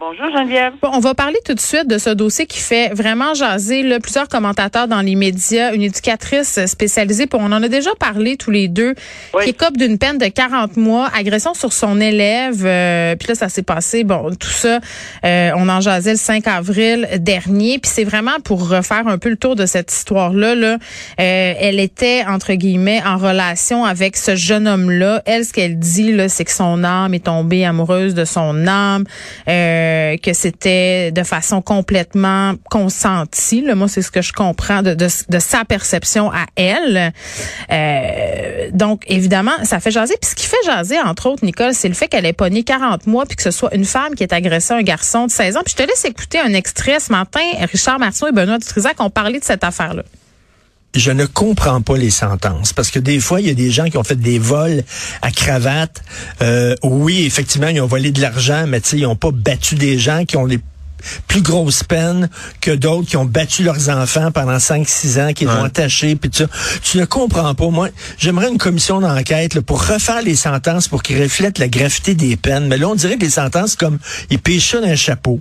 Bonjour, Geneviève. Bon, on va parler tout de suite de ce dossier qui fait vraiment jaser là, plusieurs commentateurs dans les médias, une éducatrice spécialisée, pour, on en a déjà parlé tous les deux, Oui. qui écope d'une peine de 40 mois, agression sur son élève, euh, puis là ça s'est passé, bon, tout ça, euh, on en jasait le 5 avril dernier, puis c'est vraiment pour refaire un peu le tour de cette histoire-là, là, euh, elle était, entre guillemets, en relation avec ce jeune homme-là. Elle, ce qu'elle dit, là, c'est que son âme est tombée amoureuse de son âme, euh, que c'était de façon complètement consentie. Moi, c'est ce que je comprends de, sa perception à elle. Euh, donc, évidemment, ça fait jaser. Puis ce qui fait jaser, entre autres, Nicole, c'est le fait qu'elle ait pogné 40 mois puis que ce soit une femme qui ait agressé un garçon de 16 ans. Puis je te laisse écouter un extrait ce matin. Richard Martineau et Benoît Dutrisac ont parlé de cette affaire-là. Je ne comprends pas les sentences parce que des fois il y a des gens qui ont fait des vols à cravate. Euh, oui, effectivement, ils ont volé de l'argent, mais tu sais, ils ont pas battu des gens qui ont les plus grosses peines que d'autres qui ont battu leurs enfants pendant 5-6 ans, qui les ont attachés, puis ça. Tu ne comprends pas. Moi, j'aimerais une commission d'enquête pour refaire les sentences pour qu'ils reflètent la gravité des peines. Mais là, on dirait que les sentences, comme ils pêchent ça d'un chapeau.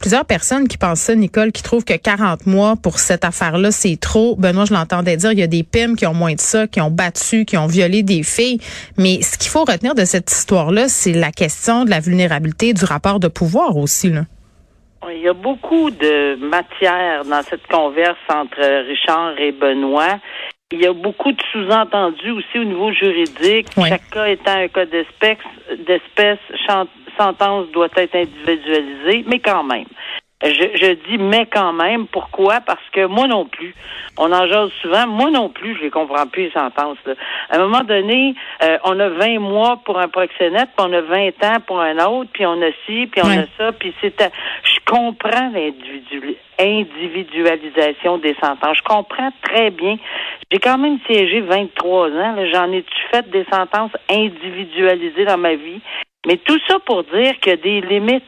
Plusieurs personnes qui pensent ça, Nicole, qui trouvent que 40 mois pour cette affaire-là, c'est trop. Benoît, je l'entendais dire, il y a des PIM qui ont moins de ça, qui ont battu, qui ont violé des filles. Mais ce qu'il faut retenir de cette histoire-là, c'est la question de la vulnérabilité du rapport de pouvoir aussi. Là. Il y a beaucoup de matière dans cette converse entre Richard et Benoît. Il y a beaucoup de sous-entendus aussi au niveau juridique. Chaque cas étant un cas d'espèce, d'espèce, sentence doit être individualisée, mais quand même. Je, je dis mais quand même. Pourquoi? Parce que moi non plus. On en jase souvent. Moi non plus, je les comprends plus, les sentences. là. À un moment donné, euh, on a 20 mois pour un proxénète, puis on a 20 ans pour un autre, puis on a ci, puis on a ça, puis c'est... Je comprends l'individu- individualisation des sentences. Je comprends très bien. J'ai quand même siégé 23 ans. J'en ai-tu fait des sentences individualisées dans ma vie? Mais tout ça pour dire qu'il y a des limites.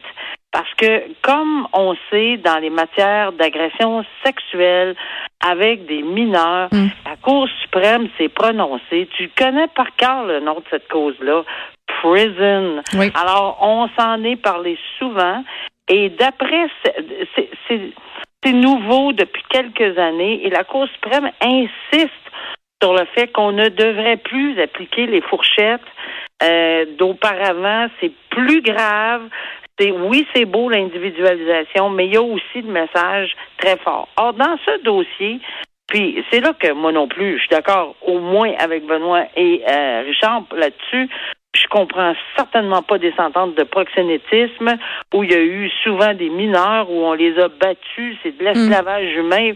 Parce que, comme on sait, dans les matières d'agression sexuelle avec des mineurs, Mm. la Cour suprême s'est prononcée. Tu connais par cœur le nom de cette cause-là. Prison. Oui. Alors, on s'en est parlé souvent. Et d'après, c'est- nouveau depuis quelques années. Et la Cour suprême insiste sur le fait qu'on ne devrait plus appliquer les fourchettes euh, d'auparavant. C'est plus grave. C'est oui, c'est beau l'individualisation, mais il y a aussi le message très fort. Or, dans ce dossier, puis c'est là que moi non plus, je suis d'accord au moins avec Benoît et euh, Richard là-dessus. Je comprends certainement pas des sentences de proxénétisme où il y a eu souvent des mineurs où on les a battus, c'est de l'esclavage humain.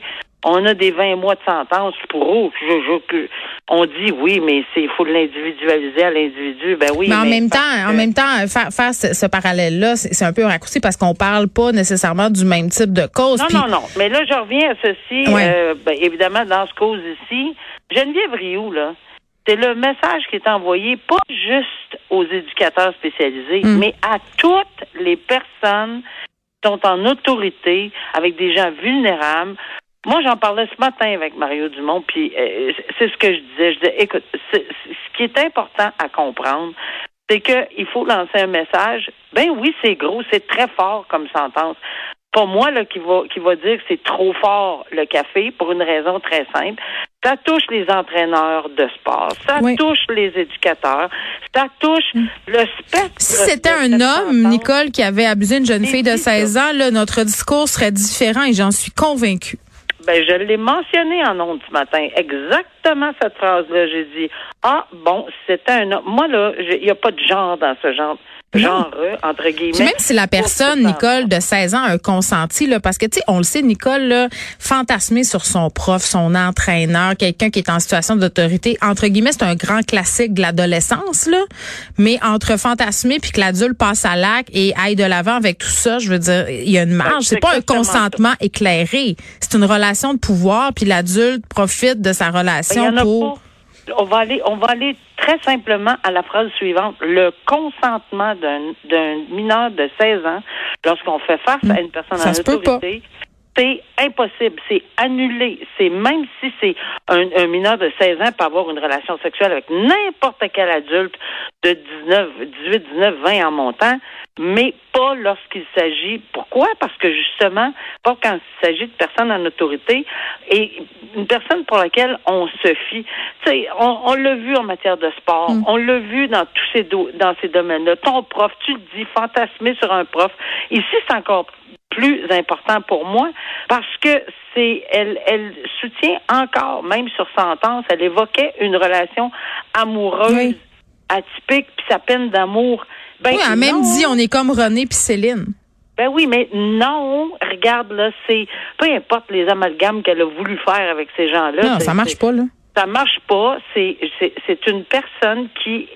On a des 20 mois de sentence pour eux. Je- on dit oui, mais c'est il faut l'individualiser à l'individu. Ben oui. mais en même temps, en même temps, faire, faire ce, ce parallèle-là, c'est un peu raccourci parce qu'on parle pas nécessairement du même type de cause. Non, non, non. Mais là, je reviens à ceci. Ouais. Euh, ben, évidemment, dans ce cause ici, Geneviève Rioux, là, c'est le message qui est envoyé pas juste aux éducateurs spécialisés, Mm. mais à toutes les personnes qui sont en autorité avec des gens vulnérables. Moi, j'en parlais ce matin avec Mario Dumont, puis euh, c'est ce que je disais. Je disais, écoute, ce qui est important à comprendre, c'est qu'il faut lancer un message. Ben oui, c'est gros, c'est très fort comme sentence. Pas moi là qui va qui va dire que c'est trop fort le café pour une raison très simple. Ça touche les entraîneurs de sport, ça Oui. touche les éducateurs, ça touche le spectre. Si c'était un homme, sentence. Nicole, qui avait abusé d'une jeune fille de dit, ça. 16 ans, là, notre discours serait différent et j'en suis convaincue. Ben, je l'ai mentionné en ondes ce matin. Exactement cette phrase-là. J'ai dit, ah, bon, c'était un homme. Moi, là, il n'y a pas de genre dans ce genre. Genre, entre guillemets. Puis même si la personne, Nicole, de 16 ans, a un consenti, là, parce que, tu sais, on le sait, Nicole, là, fantasmer sur son prof, son entraîneur, quelqu'un qui est en situation d'autorité, entre guillemets, c'est un grand classique de l'adolescence, là. Mais entre fantasmer puis que l'adulte passe à l'acte et aille de l'avant avec tout ça, je veux dire, il y a une marge. Ben, c'est c'est pas un consentement éclairé. C'est une relation de pouvoir puis l'adulte profite de sa Ben, relation pour... pas. on va aller, on va aller très simplement à la phrase suivante. Le consentement d'un, d'un mineur de 16 ans, lorsqu'on fait face à une personne Ça en autorité, c'est impossible, c'est annulé. C'est même si c'est un, un mineur de 16 ans peut avoir une relation sexuelle avec n'importe quel adulte de 19, 18, 19, 20 en montant, mais pas lorsqu'il s'agit. Pourquoi? Parce que justement, pas quand il s'agit de personnes en autorité et une personne pour laquelle on se fie. Tu sais, on, on l'a vu en matière de sport, on l'a vu dans tous ces do- dans ces domaines-là. Ton prof, tu le dis, fantasmer sur un prof. Ici, c'est encore plus important pour moi parce que c'est elle elle soutient encore même sur sentence elle évoquait une relation amoureuse Oui. atypique puis sa peine d'amour ben oui, elle a même dit on est comme René puis Céline. ben oui mais non regarde là c'est peu importe les amalgames qu'elle a voulu faire avec ces gens-là Non, ça marche pas, là. ça marche pas. C'est c'est c'est une personne qui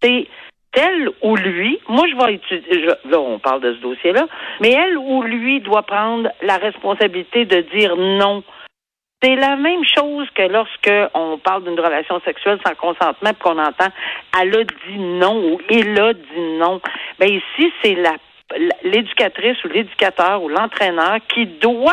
c'est elle ou lui. Moi, je vais étudier. je- là, on parle de ce dossier-là, mais elle ou lui doit prendre la responsabilité de dire non. C'est la même chose que lorsque on parle d'une relation sexuelle sans consentement puis qu'on entend elle a dit non ou il a dit non. Ben ici, c'est la l'éducatrice ou l'éducateur ou l'entraîneur qui doit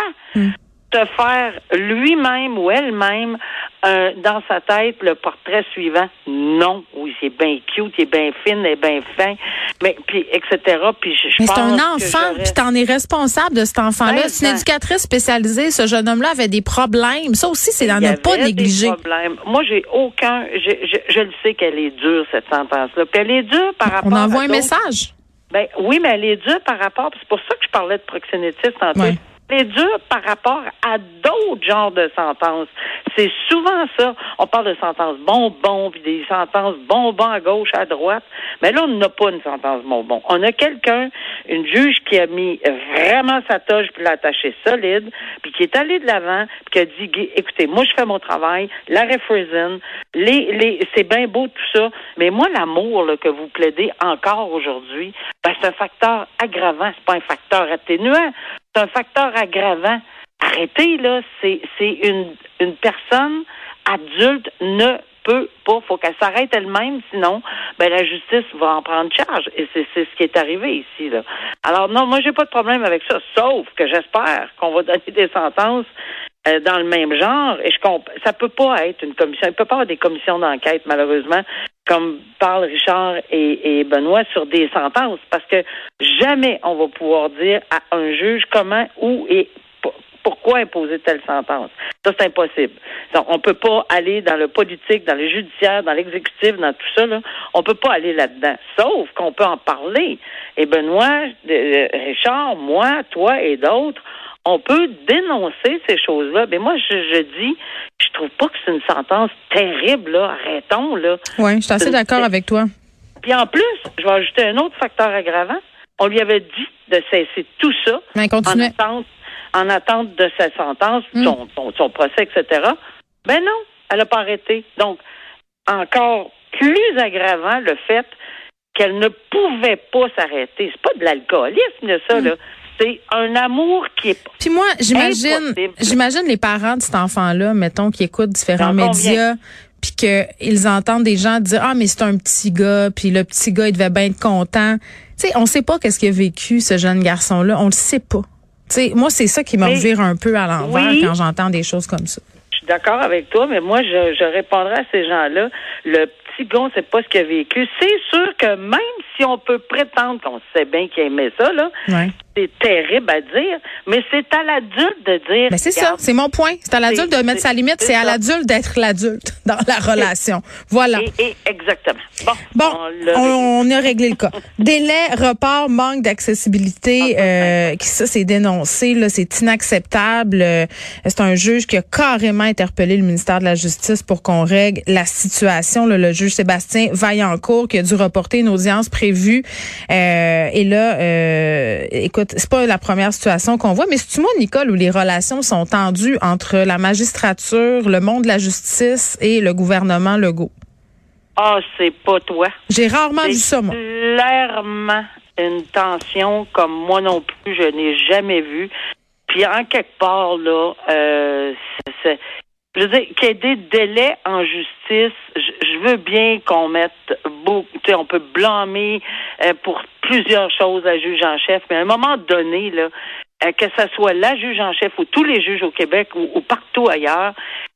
te faire lui-même ou elle-même euh, dans sa tête le portrait suivant. Non, oui, c'est bien cute, il est bien fine, il est bien fin, mais puis etc. Puis je, je Mais c'est un enfant, puis t'en es responsable de cet enfant-là. Ben, C'est une éducatrice spécialisée. Ce jeune homme-là avait des problèmes. Ça aussi, c'est y ne pas négliger. problèmes. Moi, j'ai aucun. Je, je, je le sais qu'elle est dure cette sentence-là. Puis elle est dure par rapport. On envoie à un message. Ben oui, mais elle est dure par rapport. C'est pour ça que je parlais de proxénétisme tantôt. Ouais. Est dure par rapport à d'autres genres de sentences. C'est souvent ça. On parle de sentences bonbons, puis des sentences bonbons à gauche, à droite. Mais là, on n'a pas une sentence bonbon. On a quelqu'un, une juge qui a mis vraiment sa toge puis l'a attaché solide, puis qui est allé de l'avant, puis qui a dit, écoutez, moi, je fais mon travail, l'arrêt Friesen, les, les, c'est bien beau tout ça, mais moi, l'amour que vous plaidez encore aujourd'hui, ben, c'est un facteur aggravant, c'est pas un facteur atténuant, c'est un facteur aggravant. Arrêtez, là, c'est, une, une personne adulte ne peut pas, faut qu'elle s'arrête elle-même, sinon, ben la justice va en prendre charge. Et c'est ce qui est arrivé ici, là. Alors non, moi j'ai pas de problème avec ça, sauf que j'espère qu'on va donner des sentences euh, dans le même genre. Et je comp- ça peut pas être une commission, il peut pas avoir des commissions d'enquête, malheureusement, comme parlent Richard et, et Benoît sur des sentences, parce que jamais on va pouvoir dire à un juge comment, où et pourquoi imposer telle sentence. Ça, c'est impossible. Donc, on peut pas aller dans le politique, dans le judiciaire, dans l'exécutif, dans tout ça. Là. On peut pas aller là-dedans. Sauf qu'on peut en parler. Et Benoît, Richard, moi, toi et d'autres, on peut dénoncer ces choses-là. Mais moi, je, je dis, je trouve pas que c'est une sentence terrible. Là. Arrêtons. Là. Oui, je suis assez d'accord avec toi. Puis en plus, je vais ajouter un autre facteur aggravant. On lui avait dit de cesser tout ça Mais en continue. attente, en attente de sa sentence, Mm. son, son, son procès, etc. Ben non, elle n'a pas arrêté. Donc, encore plus aggravant le fait qu'elle ne pouvait pas s'arrêter. C'est pas de l'alcoolisme, ça, Mm. là. C'est un amour qui est Puis moi, j'imagine, j'imagine les parents de cet enfant-là, mettons, qui écoutent différents médias, puis qu'ils entendent des gens dire ah mais c'est un petit gars, puis le petit gars il devait bien être content. Tu sais, on sait pas qu'est-ce qu'il a vécu ce jeune garçon-là, on le sait pas. Tu sais, moi c'est ça qui me revire un peu à l'envers Oui. quand j'entends des choses comme ça. Je suis d'accord avec toi, mais moi, je, je répondrai à ces gens-là. Le petit gars, on sait pas ce qu'il a vécu. C'est sûr que même si on peut prétendre qu'on sait bien qu'il aimait ça, là, Ouais. C'est terrible à dire, mais c'est à l'adulte de dire. Ben c'est ça, c'est mon point. C'est à l'adulte de mettre sa limite, c'est à l'adulte d'être l'adulte dans la relation. Voilà. Et, et exactement. Bon, Bon, on a réglé le cas. Délai, report, manque d'accessibilité, euh, qui ça c'est dénoncé, là, c'est inacceptable. Euh, C'est un juge qui a carrément interpellé le ministère de la Justice pour qu'on règle la situation. là. le juge Sébastien Vaillancourt qui a dû reporter une audience prévue. Euh, et là, euh, écoute, c'est pas la première situation qu'on voit, mais c'est-tu moi, Nicole, où les relations sont tendues entre la magistrature, le monde de la justice et le gouvernement Legault? Ah, c'est pas toi. J'ai rarement vu ça, moi. clairement une tension comme moi non plus, je n'ai jamais vu. Puis en quelque part, là, euh, c'est- c'est- je veux dire, qu'il y ait des délais en justice, je, je veux bien qu'on mette beaucoup, tu sais, on peut blâmer euh, pour plusieurs choses la juge en chef, mais à un moment donné, là, euh, que ce soit la juge en chef ou tous les juges au Québec ou, ou partout ailleurs,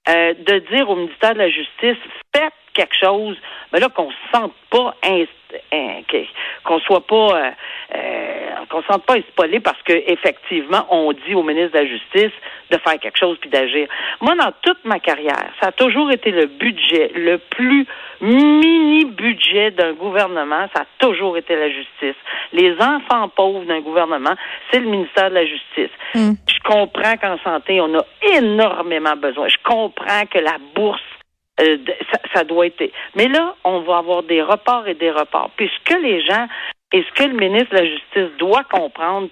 euh, de dire au ministère de la Justice, faites quelque chose, mais là qu'on se sente pas que- qu'on soit pas euh, euh, qu'on se sente pas espolé parce que effectivement on dit au ministre de la Justice de faire quelque chose puis d'agir. Moi dans toute ma carrière, ça a toujours été le budget le plus mini budget d'un gouvernement, ça a toujours été la justice. Les enfants pauvres d'un gouvernement, c'est le ministère de la Justice. Mm. Je comprends qu'en santé, on a énormément besoin. Je comprends que la bourse euh, ça, ça doit être. Mais là, on va avoir des reports et des reports. Puis ce que les gens et ce que le ministre de la Justice doit comprendre,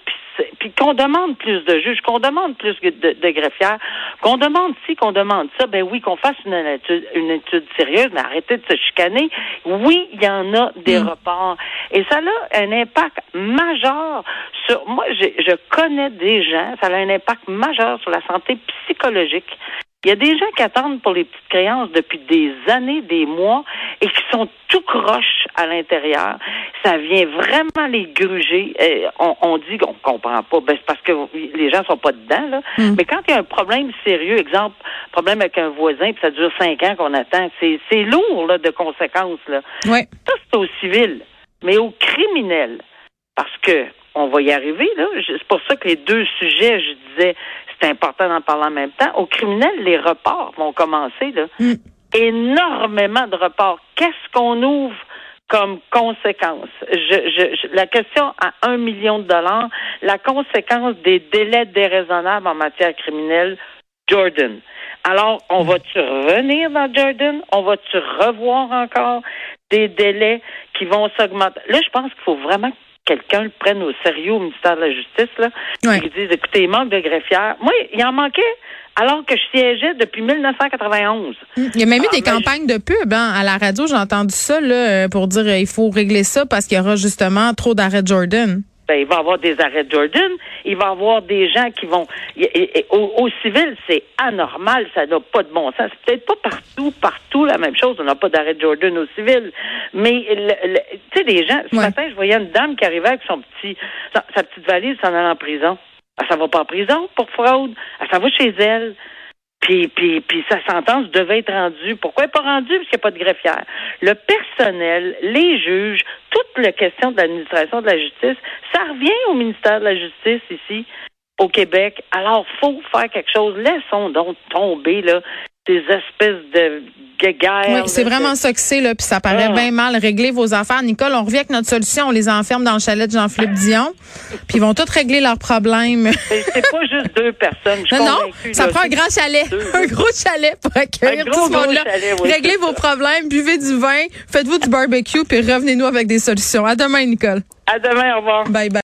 puis, qu'on demande plus de juges, qu'on demande plus de, de greffières, qu'on demande ci, qu'on demande ça, ben oui, qu'on fasse une étude, une étude sérieuse, mais arrêtez de se chicaner. Oui, il y en a des reports. Et ça a un impact majeur sur. Moi, j'ai- je connais des gens, ça a un impact majeur sur la santé psychologique. Il y a des gens qui attendent pour les petites créances depuis des années, des mois, et qui sont tout croches à l'intérieur. Ça vient vraiment les gruger. Euh, on, on dit qu'on comprend pas. Ben, c'est parce que les gens sont pas dedans, là. Mais quand il y a un problème sérieux, exemple, problème avec un voisin, puis ça dure cinq ans qu'on attend, c'est, c'est lourd, là, de conséquences, là. Ouais. Ça, c'est au civil. Mais au criminel, parce que on va y arriver, là. C'est pour ça que les deux sujets, je disais, c'est important d'en parler en même temps. Au criminel, les reports vont commencer, là. Mm. Énormément de reports. Qu'est-ce qu'on ouvre comme conséquence? Je, je- je- la question à un million de dollars, la conséquence des délais déraisonnables en matière criminelle, Jordan. Alors, on va-tu revenir dans Jordan? On va-tu revoir encore des délais qui vont s'augmenter? Là, je pense qu'il faut vraiment que quelqu'un le prenne au sérieux au ministère de la Justice, là. Ouais. Ils disent, écoutez, il manque de greffières. Moi, il en manquait alors que je siégeais depuis 1991. Il y a même eu Ah, des campagnes de pub hein, à la radio. J'ai entendu ça là, pour dire euh, il faut régler ça parce qu'il y aura justement trop d'arrêts Jordan. Ben, il va y avoir des arrêts de Jordan, il va y avoir des gens qui vont... au, au civil, c'est anormal, ça n'a pas de bon sens. C'est peut-être pas partout, partout la même chose, on n'a pas d'arrêt de Jordan au civil. Mais, tu sais, les gens... Ce Ouais. matin, je voyais une dame qui arrivait avec son petit, sa, sa petite valise s'en allant en prison. Elle s'en va pas en prison pour fraude, elle s'en va chez elle. Puis, puis, puis sa sentence devait être rendue. Pourquoi elle n'est pas rendue? Parce qu'il n'y a pas de greffière. Le personnel, les juges, toute la question de l'administration de la justice, ça revient au ministère de la Justice ici, au Québec. Alors, faut faire quelque chose. Laissons donc tomber, là, ces espèces de guéguerres. Oui, c'est vraiment ça que c'est, là, puis ça paraît Ah. bien mal. Régler vos affaires. Nicole, on revient avec notre solution. On les enferme dans le chalet de Jean-Philippe Dion, puis ils vont tous régler leurs problèmes. C'est pas juste deux personnes. Je Non, non, ça là. prend un grand chalet, un gros chalet pour accueillir tout ce monde-là. oui, Réglez vos problèmes, buvez du vin, faites-vous du barbecue, puis revenez-nous avec des solutions. À demain, Nicole. À demain, au revoir. Bye bye.